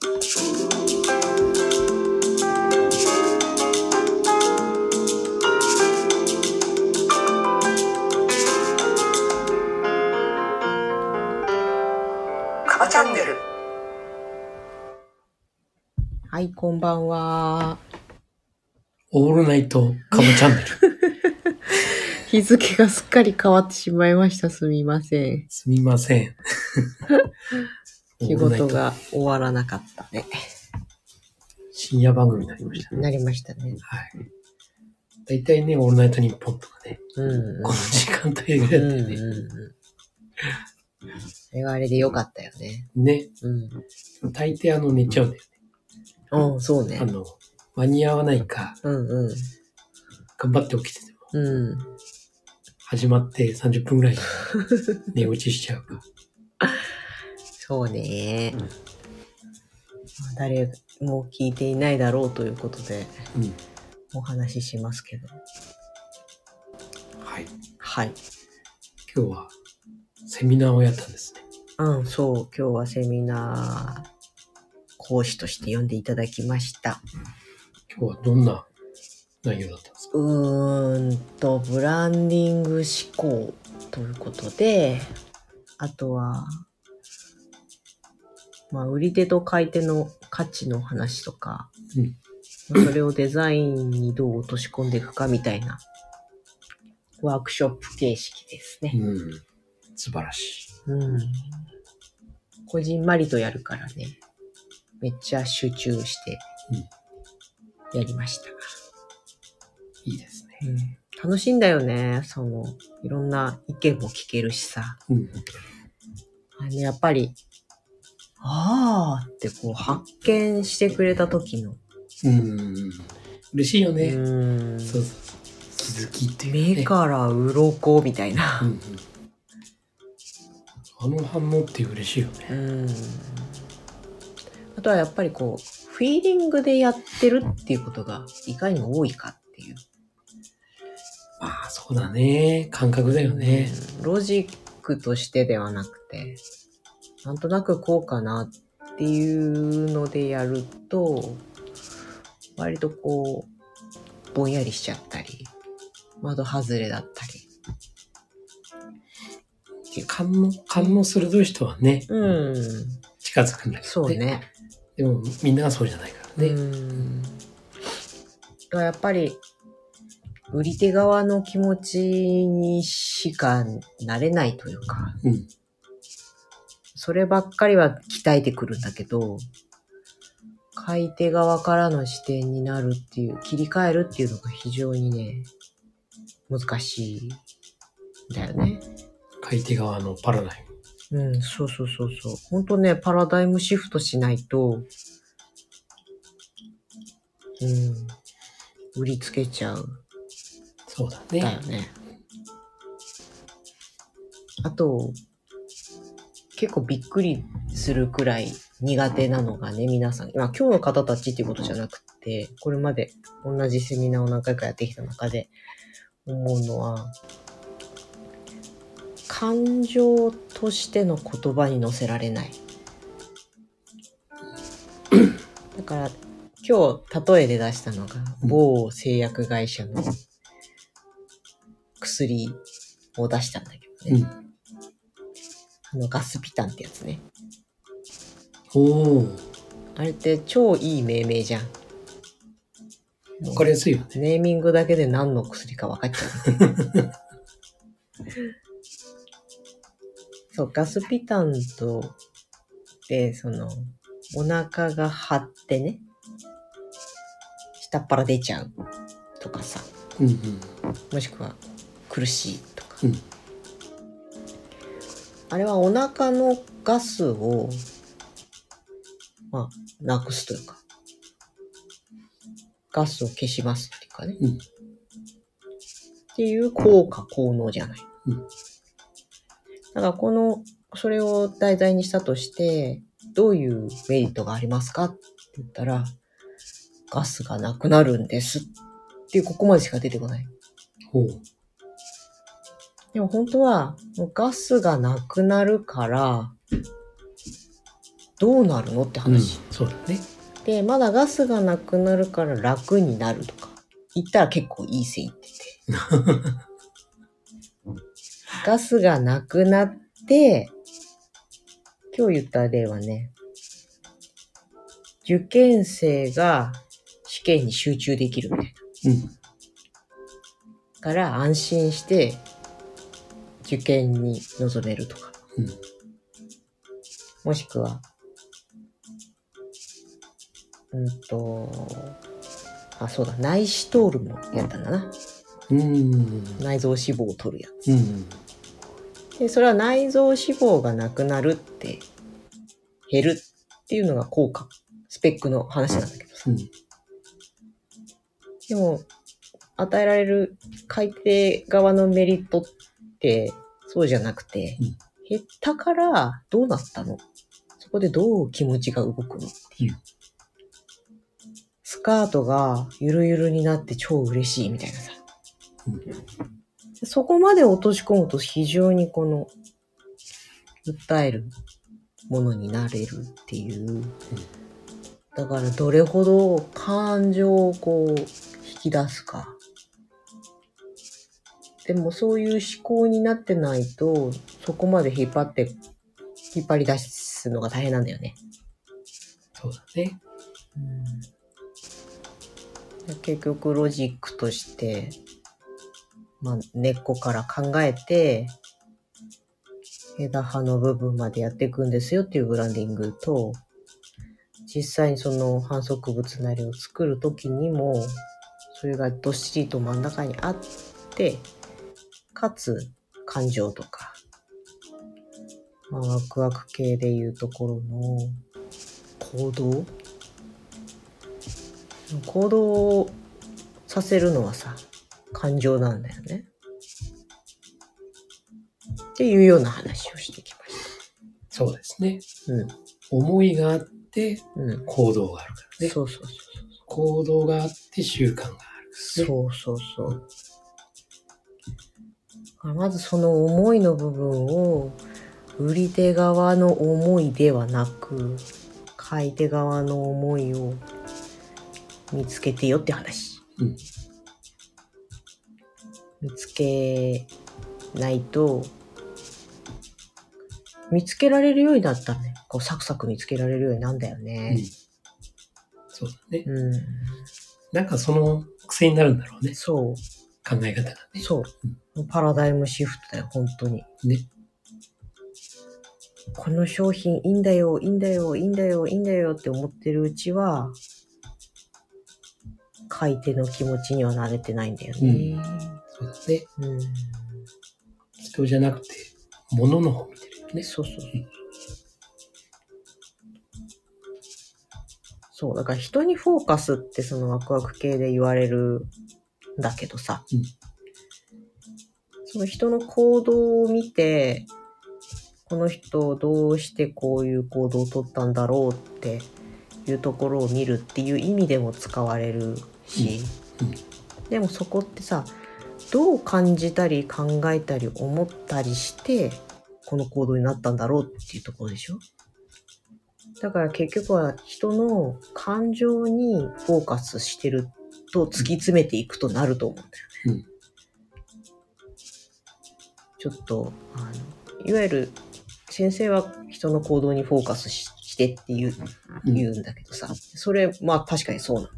カバチャンネルはい、こんばんは。オールナイトカムチャンネル。日付がすっかり変わってしまいました。すみません。すみません。仕事が終わらなかったね。深夜番組になりましたね。なりましたね。はい。大体ね、オールナイトニッポンとかね、うん、この時間帯ぐらいうん。だったよね。うんうんうん。あれはあれでよかったよね。ね。うん。大抵あの寝ちゃうんだよね。うん、そうねあ。の、間に合わないか、うんうん。頑張って起きてても、うん。始まって30分ぐらいで 寝落ちしちゃうか。そうね。うんまあ誰も聞いていないだろうということでうん。お話ししますけど。はい。はい。今日はセミナーをやったんですね。うん、そう。今日はセミナー講師として読んでいただきました。今日はどんな内容だったんですか？うーんと、ブランディング思考ということで、あとは、まあ、売り手と買い手の価値の話とか、うんまあそれをデザインにどう落とし込んでいくかみたいなワークショップ形式ですね。うん。素晴らしい。うん。こじんまりとやるからね、めっちゃ集中してやりました。いいですね。うん楽しいんだよね。その、いろんな意見も聞けるしさ。うん。あのやっぱり、あーってこう発見してくれた時の、うん。嬉しいよね。うんそうそうそう。気づきっていう、ね。目から鱗みたいなう。んうん。あの反応って嬉しいよね。うん。あとはやっぱりこう、フィーリングでやってるっていうことがいかに多いかっていう。まあそうだね。感覚だよね。うんロジックとしてではなくて、なんとなくこうかなっていうのでやると、割とこう、ぼんやりしちゃったり、窓外れだったり。勘の、勘の鋭い人はね、うん、近づくんだけど、そう。ね。でもみんながそうじゃないからね。うん。やっぱり、売り手側の気持ちにしかなれないというか、うん。そればっかりは鍛えてくるんだけど、買い手側からの視点になるっていう、切り替えるっていうのが非常にね、難しいんだよね。買い手側のパラダイうん、そうそうそうそう。ほんとね、パラダイムシフトしないと、うん、売りつけちゃう。ム。そうだだよね。ね。あと、結構びっくりするくらい苦手なのがね、皆さん。まあ今日の方たちっていうことじゃなくて、これまで同じセミナーを何回かやってきた中で思うのは、感情としての言葉に乗せられない。だから今日例えで出したのが、某製薬会社の薬を出したんだけどね。うん。あのガスピタンってやつね。おお。あれって超いい命名じゃん。わかりやすいよね。ネーミングだけで何の薬か分かっちゃう。そう、ガスピタンと、で、その、お腹が張ってね、下っ腹出ちゃうとかさ、うんうん。もしくは苦しいとか。うんあれはお腹のガスを、まあ、なくすというか、ガスを消しますっていうかね。うんっていう効果、効能じゃない。うんだからこの、それを題材にしたとして、どういうメリットがありますかって言ったら、ガスがなくなるんですっていう、ここまでしか出てこない。ほう。でも本当は、ガスがなくなるから、どうなるのってうん話、。そうだね。でまだガスがなくなるから楽になるとか言ったら結構いい線いってて ガスがなくなって今日言った例はね受験生が試験に集中できるみたいなうん。から安心して受験に臨めるとかうん。もしくは、うんと、あ、そうだ、内視トールもやったんだな。うん。内臓脂肪を取るやうん。つ。で、それは内臓脂肪がなくなるって、減るっていうのが効果、スペックの話なんだけどさ。うん。でも、与えられる海底側のメリットって、そうじゃなくて、うん減ったからどうなったの？そこでどう気持ちが動くの？っていう。スカートがゆるゆるになって超嬉しいみたいなさ。うんそこまで落とし込むと非常にこの、訴えるものになれるっていう。だからどれほど感情をこう引き出すか。でもそういう思考になってないと、そこまで引っ張って、引っ張り出すのが大変なんだよね。そうだね。で結局ロジックとして、まあ、根っこから考えて、枝葉の部分までやっていくんですよっていうブランディングと、実際にその反則物なりを作るときにも、それがどっしりと真ん中にあって、かつ感情とか、まあ、ワクワク系でいうところの行動？行動させるのはさ、感情なんだよね。っていうような話をしてきましそうですね。た。うん。思いがあってうん。行動があるからね。そうそうそう行動があって習慣がある。そう。そうそうそう。まずその思いの部分を、売り手側の思いではなく、買い手側の思いを見つけてよって話。うん。見つけないと、見つけられるようになったらね、こうサクサク見つけられるようになるんだようんね。そうだね。うん。なんかその癖になるんだろうね。そう。考え方がね。そう。パラダイムシフトだよ、本当に。ね。この商品いいんだよ、いいんだよ、いいんだよ、いいんだよって思ってるうちは、買い手の気持ちには慣れてないんだよね。そうだね。うん。人じゃなくて、物の方見てるよね。そうそうそう。そう、だから人にフォーカスってそのワクワク系で言われるんだけどさ、うん。その人の行動を見て、この人どうしてこういう行動を取ったんだろうっていうところを見るっていう意味でも使われるし、うん。でもそこってさ、どう感じたり考えたり思ったりして、この行動になったんだろうっていうところでしょ。だから結局は人の感情にフォーカスしてると突き詰めていくとなると思うんだよね。うんちょっと、あの、いわゆる先生は人の行動にフォーカスししてって言ううん言うんだけどさ、それ、まあ確かにそうなの。だ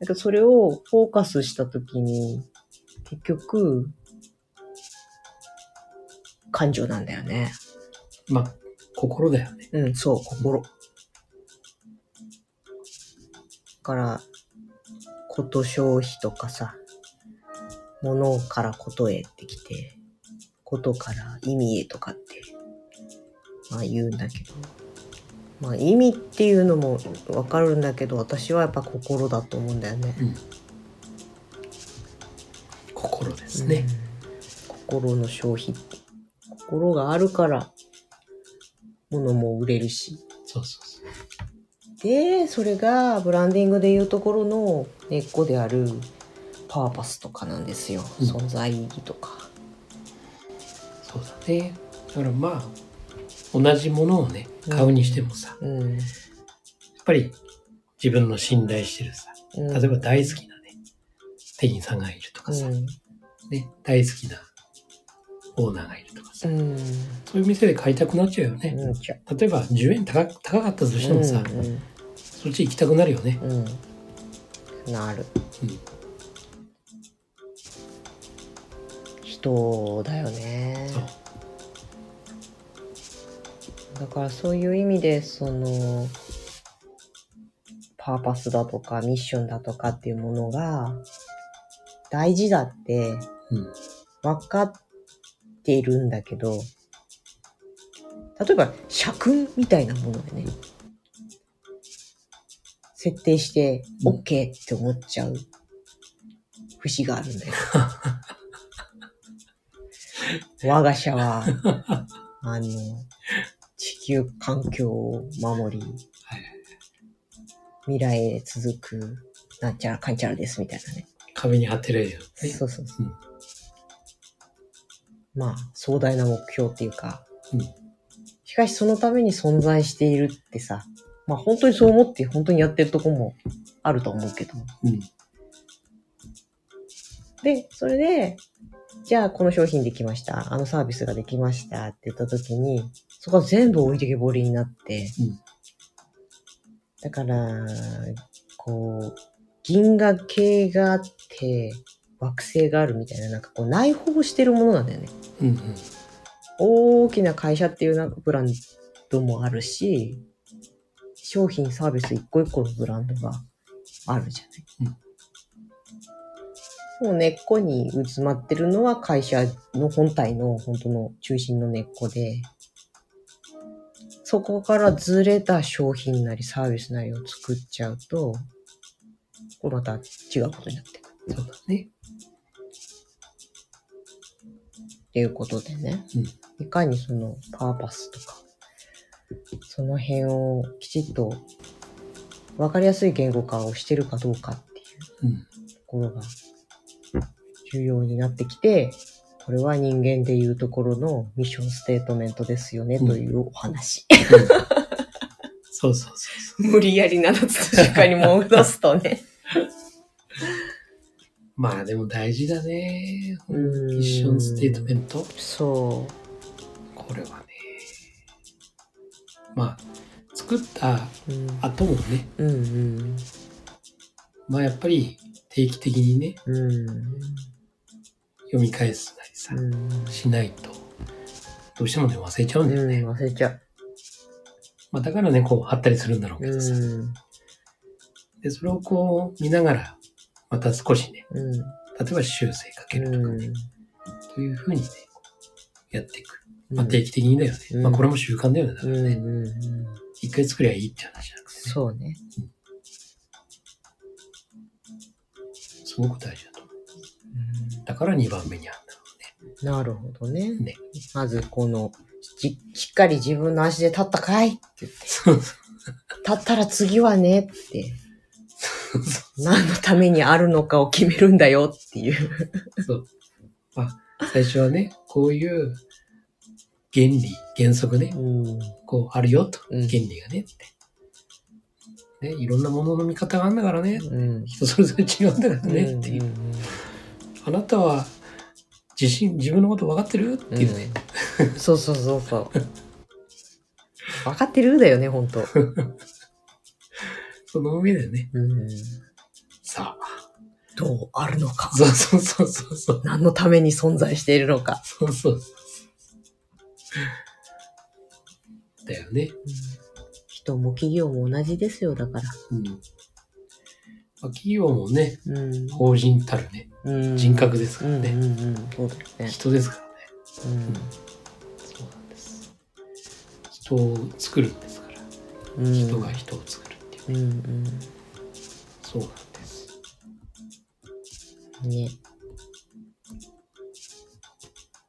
けどそれをフォーカスしたときに、結局、感情なんだよね。まあ、心だよね。うん、そう、心。だから、こと消費とかさ、物からことへってきて、ことから意味へとかって、まあ言うんだけど、まあ意味っていうのもわかるんだけど、私はやっぱ心だと思うんだよね。うん。心ですね。うん心の消費。心があるから、物も売れるし。そうそうそう。で、それがブランディングでいうところの根っこであるパーパスとかなんですよ。うん存在意義とか。そうだね。だからまあ、同じものをね、買うにしてもさ、うん。やっぱり自分の信頼してるさ、うん例えば大好きなね、店員さんがいるとかさ、うん。ね、大好きなオーナーがいるとかさ、うん。そういう店で買いたくなっちゃうよね。うん。例えば10円高高かったとしてもさ、うんそっち行きたくなるよね。うん。うん。なる。うん人だよね。そう。だからそういう意味で、その、パーパスだとかミッションだとかっていうものが大事だってうん。分かっているんだけど、例えば社訓みたいなものでね、設定してうん OK って思っちゃう節があるんだよ。我が社は、あの、地球環境を守り、はい未来へ続く、なんちゃらかんちゃらですみたいなね。壁に貼ってるよね。そうそうそう。うんまあ、壮大な目標っていうか、うんしかしそのために存在しているってさ、まあ本当にそう思って本当にやってるとこもあると思うけど。うん。で、それで、じゃあこの商品できました。あのサービスができましたって言った時に、そこは全部置いてけぼりになって、うんだから、こう、銀河系があって、惑星があるみたいな、なんかこう内包してるものなんだよね。うんうん。大きな会社っていうなんかブランドもあるし、商品サービス一個一個のブランドがあるじゃない。もう根っこに渦まってるのは会社の本体の本当の中心の根っこで、そこからずれた商品なりサービスなりを作っちゃうと、これまた違うことになってくる。そうだね。っていうことでね、いかにそのパーパスとか、その辺をきちっと分かりやすい言語化をしてるかどうかっていううん。ところが重要になってきて、これは人間でいうところのミッションステートメントですよねうんというお話。そうそうそうそう。無理やり7つ確かに戻すとね。まあでも大事だね。うんミッションステートメント。そこれはね。まあ、作ったう。うん。後もね、うんうん。まあやっぱり定期的にね、うん。読み返すなりさ、うん。しないと、どうしてもね、忘れちゃうんだよね。うん、忘れちゃう。まあだからね、こう貼ったりするんだろうけどさ。うん。で、それをこう見ながら、また少しね、うん。例えば修正かけるとかね、うんというふうにね、やっていく。うんまあ定期的にだよね。うんまあこれも習慣だよね。だかうんらね。うんうん。一回作りゃいいって話じゃなくてね。そうね。すごく大事だと思う。だから2番目にあんだろなるほどね。ねまずこの、ししっかり自分の足で立ったかいって言って、うね。そうそう立ったら次はねって、そうそ何のためにあるのかを決めるんだよっていう。うそう。まあ、最初はね、こういう原理、原則ね、うん。こうあるよと。うん原理がねって。ね、いろんなものの見方があるんだからね。うん。人それぞれ違うんだからねっていう。あなたは自信、自分のこと分かってるっていうね。うんそうそうそうそう。分かってるだよね、ほんと。その上でね、うん。どうあるのか。そうそうそうそうそう。何のために存在しているのか。そうそうそう。だよね。人も企業も同じですよ、だから。うん。まあ、企業もね、うん。法人たるね、うん人格ですからね。うんうんうん。そうだよね。人ですからね。うんそうなんです。人を作るんですから。うん。人が人を作るっていう。うんうん。そうなんです。ね。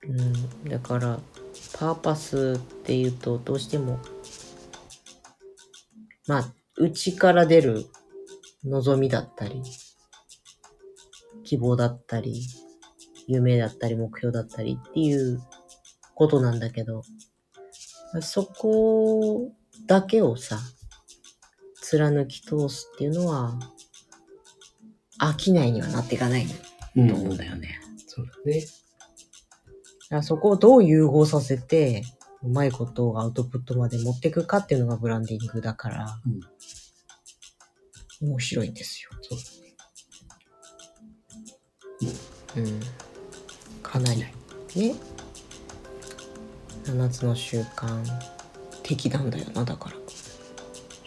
うん。だから、パーパスっていうと、どうしても、まあ、内から出る望みだったり、希望だったり、夢だったり、目標だったりっていうことなんだけど、そこだけをさ、貫き通すっていうのは、飽きないにはなっていかないうんと思うんだよね。そうだね。だそこをどう融合させて、うまいことをアウトプットまで持っていくかっていうのがブランディングだから、面白いんですよ。そうだうん。かなり。ね。7つの習慣的なんだよな、だから。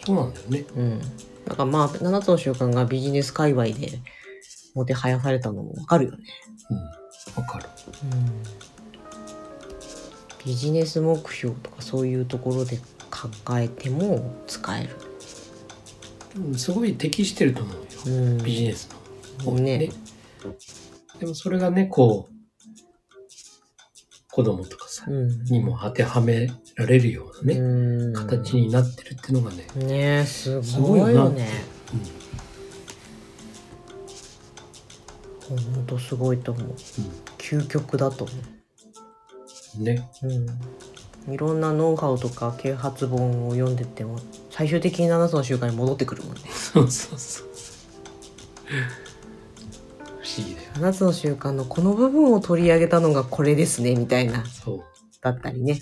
そうなんだよね。うん。だからまあ、7つの習慣がビジネス界隈でもてはやされたのもわかるよね。うん。わかる。うん。ビジネス目標とかそういうところで考えても使える。うんすごい適してると思うよ。うん。ビジネスのね。ねでもそれがね、こう、子供とかさ、うん。にも当てはめられるようなね、うん形になってるっていうのがね、ねえ、すすごごいよね。ほんとすごいと思う。究極だと思うん。ね。う。うん。いろんなノウハウとか啓発本を読んでっても、最終的に7つの習慣に戻ってくるもんね。そうそうそう。議だよ。7つの習慣のこの部分を取り上げたのがこれですね、みたいな、そう。だったりね。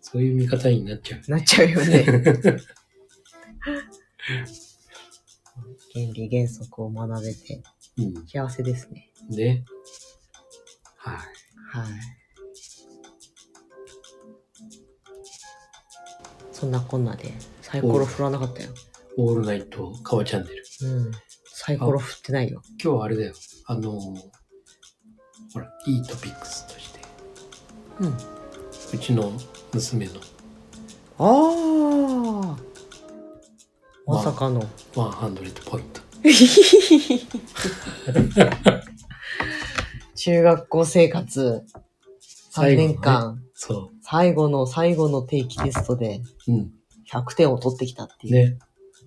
そういう見方になっちゃう。なっちゃうよね。原理原則を学べてうん。幸せですね。ね。はい。はい。そんなこんなでサイコロ振らなかったよ。オールナイトカワチャンネル。うん。サイコロ振ってないよ。今日はあれだよ。あのーほら、いいトピックスとして、うん。うちの娘のああ。まさかの。100ポイント。中学校生活3年間、そ最後の最後の定期テストでう。うん。100点を取ってきたっていう。ね。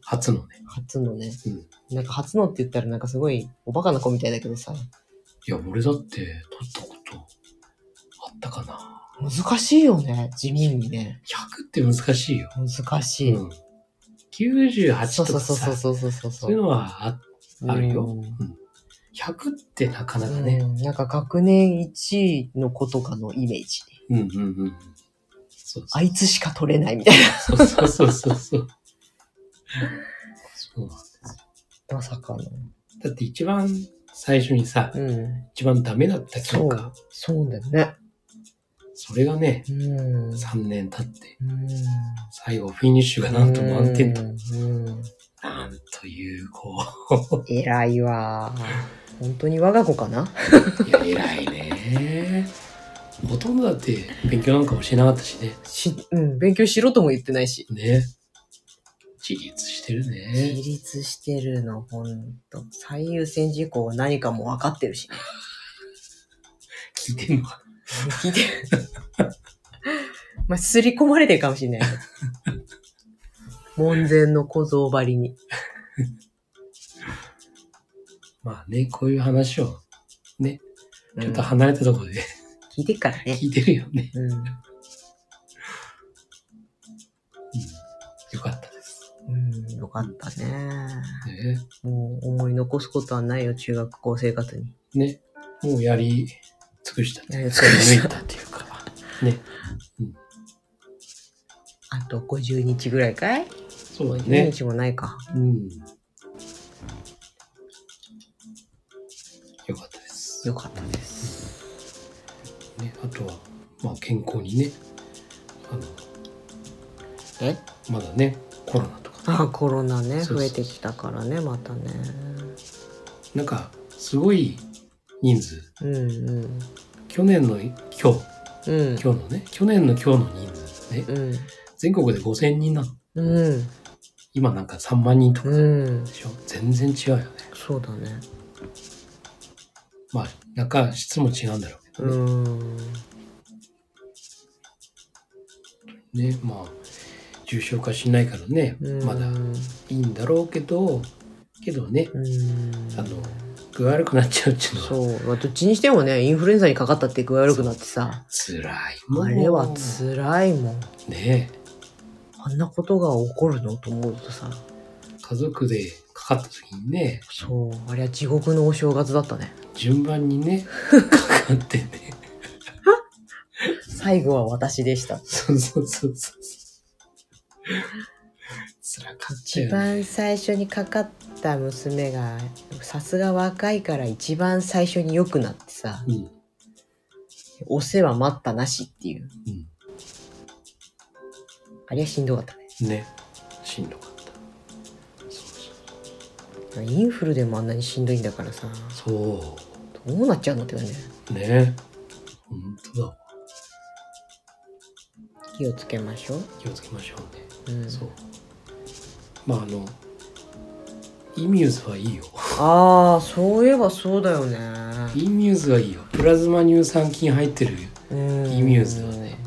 初のね。初のね。うん。なんか初のって言ったらなんかすごいおバカな子みたいだけどさ。いや、俺だって取ったことあったかな。難しいよね。地味にね。100って難しいよ。難しい。うん。98そうとかさ、そうそうそうそうそうそういうのはああるようん100ってなかなかうね。んなんか学年1位の子とかのイメージ。うんうんうん。そうあいつしか取れないみたいそうそうそうそうそう。そうなんですな。まさかの。だって一番最初にさ、うん。一番ダメだった教科。そうだよね。それがね、うん。3年経って、うん最後フィニッシュがなんと満点と。なんという、こ偉いわ。本当に我が子かな？う。いや、偉いね。ほとんどだって勉強なんかもしてなかったしね。し、うん、勉強しろとも言ってないし。ね。自立してる自ね。立してるの、ほんと。最優先事項は何かも分かってるしね。聞いてんのか聞いてる。まあ、すり込まれてるかもしれない。門前の小僧張りに。まあね、こういう話をね、ちょっとうん離れたところで聞いてっからね。聞いてるよね。うん。よかったね。ね。もう思い残すことはないよ、中学校生活に。ね。もうやり尽くしたっていうか、やり尽くしたっていうか。ね。あと50日ぐらいかい？そうだ ?50 ね。日もないか。うん。よかったです。よかったです。ね、あとは、まあ健康にね、あの、え？まだね、コロナとか、あ、コロナね、増えてきたからね、またね。なんか、すごい人数、うんうん。去年の今日、うん。今日のね、去年の今日の人数ね、うん。全国で5000人なの。うん。今なんか3万人とかうん。でしょ。全然違うよね。そうだね。まあ、なんか質も違うんだろうけどね。うん。ね、まあ、重症化しないからね、うんまだいいんだろうけど、けどね、うん。あの、具合悪くなっちゃうっていうのはそう。まあどっちにしてもね、インフルエンザにかかったって具合悪くなってさ、辛いもん。あれは辛いもん。ねあんなことが起こるのと思うとさ、家族でかかった時にね、そう、あれは地獄のお正月だったね。順番にね、かかってね。最後は私でした。そうそうそうそう。辛かったね。番最初にかかった娘が、さすが若いから一番最初に良くなってさ、うん。お世話待ったなしっていう。うん。あれはしんどかったね。ね。しんどかった。そうインフルでもあんなにしんどいんだからさ、そう。どうなっちゃうのって感じ。ね。本当だわ。気をつけましょう。気をつけましょうね。うん、そう。まああの、イミューズはいいよ。ああ、そういえばそうだよね。イミューズはいいよ。プラズマ乳酸菌入ってるうんイミューズはね、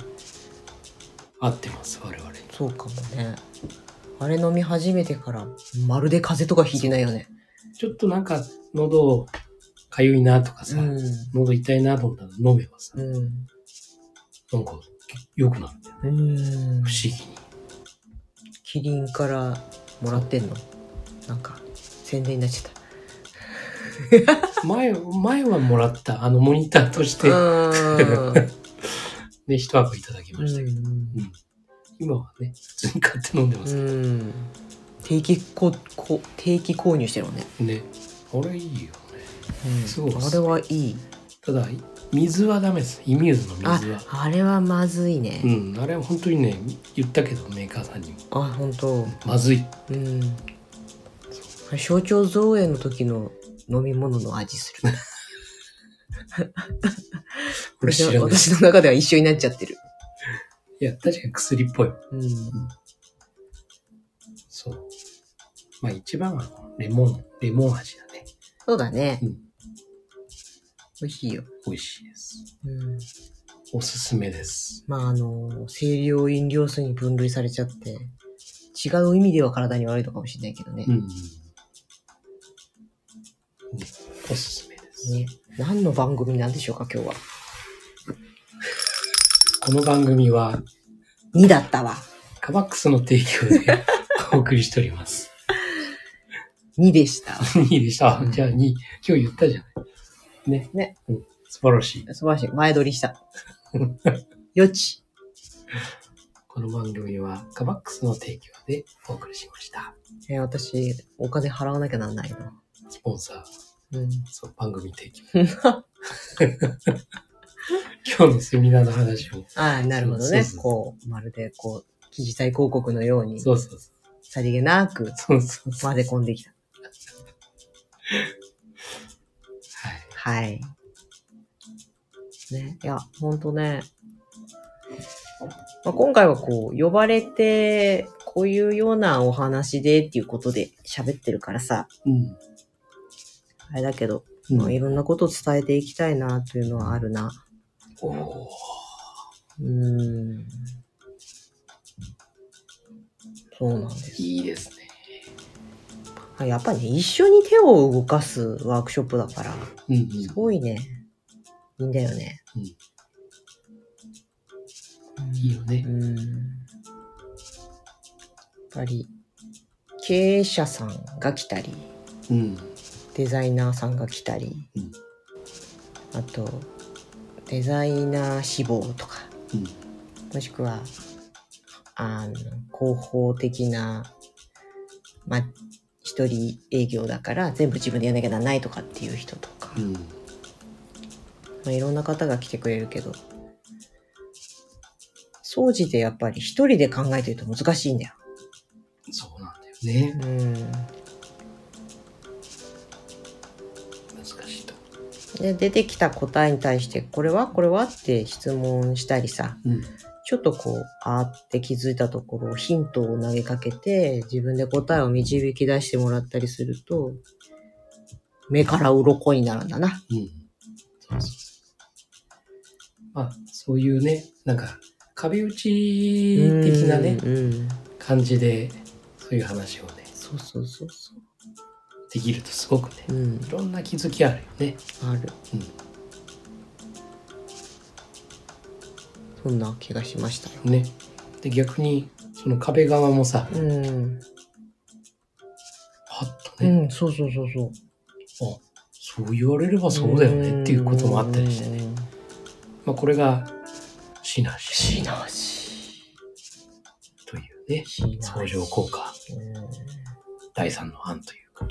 合ってます、我々に。そうかもね。あれ飲み始めてから、まるで風邪とかひいてないよね。ちょっとなんか喉かゆいなとかさ、うん。喉痛いなと思ったら飲めばさ、うん。なんか良くなるんだよね。うん。不思議に。キリンからもらってんの？なんか、宣伝になっちゃった。前、前はもらった、あのモニターとして、う で、一箱いただきましたけど、ん。今はね、普通に買って飲んでますけど、うん。定期ここ定期購入してるのね。ね。あれいいよね。うんそうですあれはいい。ただ、水はダメです。イミューズのあ水は。、あれはまずいね。うん、あれは本当にね、言ったけど、メーカーさんにも。あ、本当。まずい。うん。象徴造園の時の飲み物の味する。俺知らない。私の中では一緒になっちゃってる。いや、確かに薬っぽい。うん。そう。まあ一番はレモン、レモン味だね。そうだね。うん美味しいよ。美味しいです。うん。おすすめです。まあ、あの、清涼飲料水に分類されちゃって、違う意味では体に悪いのかもしれないけどねう。ん、うん。ね、おすすめです。ね。何の番組なんでしょうか、今日は。この番組は、2だったわ。カバックスの提供で お送りしております。2でした。2でした。あじゃあ2、今日言ったじゃない。ね。ね。うん。素晴らしい。素晴らしい。前撮りした。よち。この番組はカバックスの提供でお送りしました。えー私、お金払わなきゃなんないの。スポンサー、うん。そう、番組提供。今日のセミナーの話を。ああ、なるほどねそうそう。そうこう、まるでこう、記事体広告のように、そうそうそさりげなくう。そうそうそう。混ぜ込んできた。はい。はい。ね。いや、ほんとね。まあ、今回はこう、呼ばれて、こういうようなお話でっていうことで喋ってるからさ、うん。あれだけど、うんまあ、いろんなことを伝えていきたいなというのはあるな。おーうーん。そうなんです。いいですね。あやっぱね、一緒に手を動かすワークショップだから、うんうん。すごいね、いいんだよね。うんうんいいよね。うん。やっぱり、経営者さんが来たり、うん。デザイナーさんが来たり、うんあと、デザイナー志望とか、うん。もしくは、あの、広報的な、まあ、一人営業だから全部自分でやんなきゃならないとかっていう人とか、うん。まあ、いろんな方が来てくれるけど、掃除でやっぱり一人で考えてると難しいんだよ。そうなんだよね。うん。難しいと。で、出てきた答えに対して、これはこれはって質問したりさ、うん。ちょっとこう、あーって気づいたところ、ヒントを投げかけて、自分で答えを導き出してもらったりすると、目から鱗になるんだな。うん。そうそうそう。まあ、そういうね、なんか、壁打ち的なね、うん。うん感じで、そういう話をね、そうそうそうそう。できるとすごくね、うんい。ろんな気づきあるよね。ある。うんそんな気がしましたよ。ね。で、逆に、その壁側もさ、うん。はっとね、うん、そうそうそうそう。あ、そう言われればそうだよねっていうこともあったりしてね。ね。まあ、これが、シナジシーというね、相乗効果、うん第三の案というか。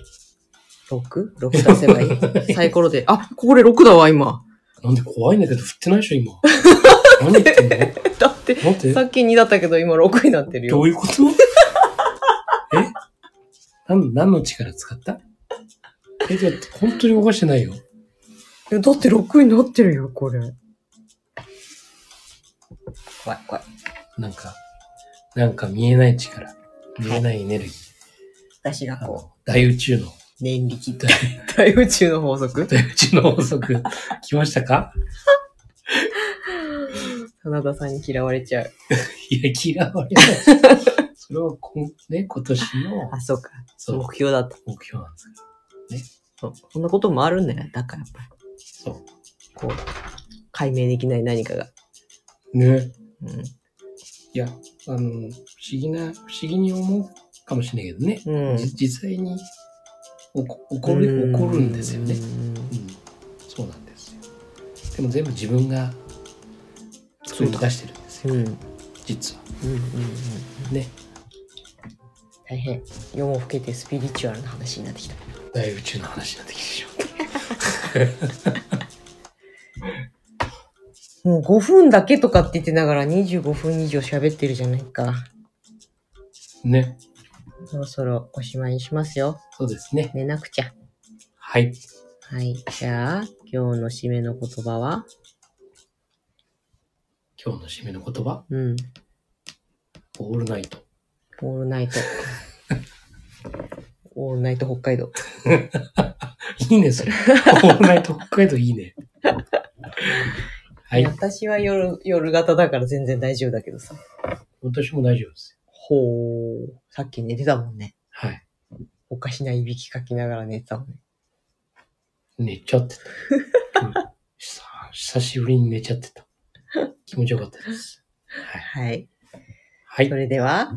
6?6 出せばいい？サイコロで。あ、これ6だわ、今。なんで怖いんだけど振ってないでしょ、今。何言ってんのだって、待ってさっき2だったけど、今6になってるよ。どういうこと？え？何何の力使った？え、だって本当に動かしてないよ。えだって6になってるよ、これ。怖い、怖い。なんか、なんか見えない力、見えないエネルギー。私があこの大宇宙の、う、念力って。大宇宙の法則？大宇宙の法則、来ましたか？真田さんに嫌われちゃう。いや、嫌われない。それはこん、ね、今年のあ、そうか。そう目標だった。目標なんですそう。そんなこともあるんだよ。だからやっぱり。そこう、解明できない何かが。う。ね。うん。いや、あの、不思議な、不思議に思うかもしれないけどね。うんじ実際に起こ起こる、起こるんですよね。うんうん、そうなんですよ。でも全部自分が作り出してるんですよ、うん。うん。実は。うん。うん。ね。大変。夜も更けてスピリチュアルな話になってきた。大宇宙の話になってきてしま もう5分だけとかって言ってながら25分以上喋ってるじゃないか。う。ね。そろそろおしまいにしますよ。そうですね。寝なくちゃ。はい。はい。じゃあ、今日の締めの言葉は？今日の締めの言葉。うん。オールナイト。オールナイト。オールナイト北海道。いいね、それ。オールナイト北海道いいね。はい。私は夜、夜型だから全然大丈夫だけどさ。私も大丈夫です。ほー。さっき寝てたもんね。はい。おかしないびきかきながら寝てたもんね。寝ちゃってた。うん久久しぶりに寝ちゃってた。気持ちよかったです。はい。はい。はいそ。れでは、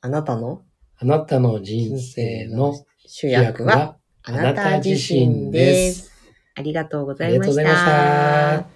あなたのあなたの人生の主主役はあなた自身です。ありがとうございましありがとうございましたた。